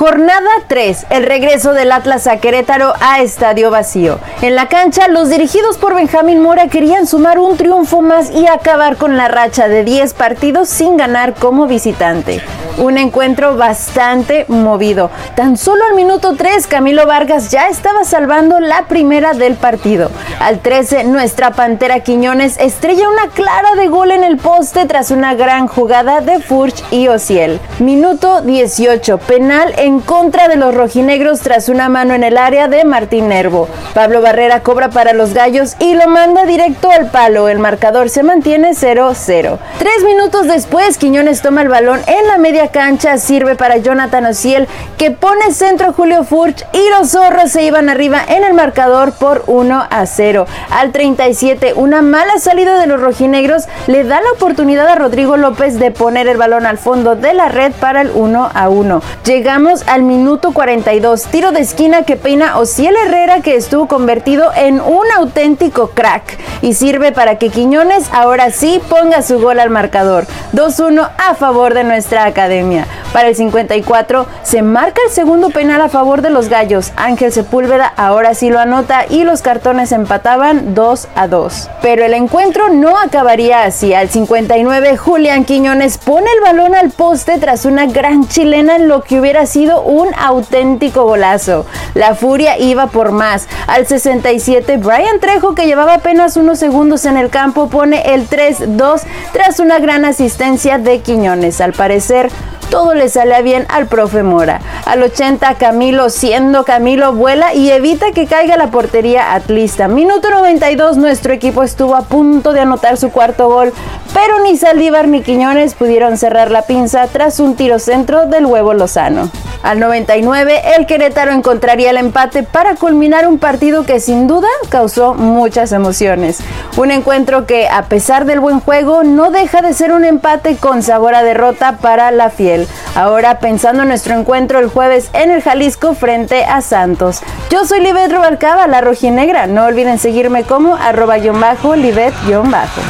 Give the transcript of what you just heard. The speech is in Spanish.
Jornada 3, el regreso del Atlas a Querétaro a estadio vacío. En la cancha, los dirigidos por Benjamín Mora querían sumar un triunfo más y acabar con la racha de 10 partidos sin ganar como visitante. Un encuentro bastante movido. Tan solo al minuto 3, Camilo Vargas ya estaba salvando la primera del partido. Al 13, nuestra Pantera Quiñones estrella una clara de gol en el poste tras una gran jugada de Furch y Ociel. Minuto 18, penal en contra de los rojinegros tras una mano en el área de Martín Nervo. Pablo Barrera cobra para los gallos y lo manda directo al palo. El marcador se mantiene 0-0. Tres minutos después, Quiñones toma el balón en la media cancha, sirve para Jonathan Ociel, que pone centro Julio Furch y los zorros se iban arriba en el marcador por 1 a 0. Al 37, una mala salida de los rojinegros le da la oportunidad a Rodrigo López de poner el balón al fondo de la red para el 1 a 1. Llegamos al minuto 42. Tiro de esquina que peina Ociel Herrera que estuvo convertido en un auténtico crack y sirve para que Quiñones ahora sí ponga su gol al marcador. 2-1 a favor de nuestra academia. Para el 54 se marca el segundo penal a favor de los gallos. Ángel Sepúlveda ahora sí lo anota y los cartones empataban 2 a 2. Pero el encuentro no acabaría así. Al 59 Julián Quiñones pone el balón al poste tras una gran chilena en lo que hubiera sido un auténtico golazo. La furia iba por más. Al 67 Brian Trejo que llevaba apenas unos segundos en el campo pone el 3-2 tras una gran asistencia de Quiñones. Al parecer todo le sale bien al profe Mora. Al 80 Camilo, siendo Camilo, vuela y evita que caiga la portería atlista. Minuto 92 nuestro equipo estuvo a punto de anotar su cuarto gol, pero ni Saldívar ni Quiñones pudieron cerrar la pinza tras un tiro centro del huevo Lozano. Al 99, el Querétaro encontraría el empate para culminar un partido que sin duda causó muchas emociones. Un encuentro que, a pesar del buen juego, no deja de ser un empate con sabor a derrota para la fiel. Ahora pensando en nuestro encuentro el jueves en el Jalisco frente a Santos. Yo soy Libet Rubalcaba, la rojinegra. No olviden seguirme como arroba-libet-bajo.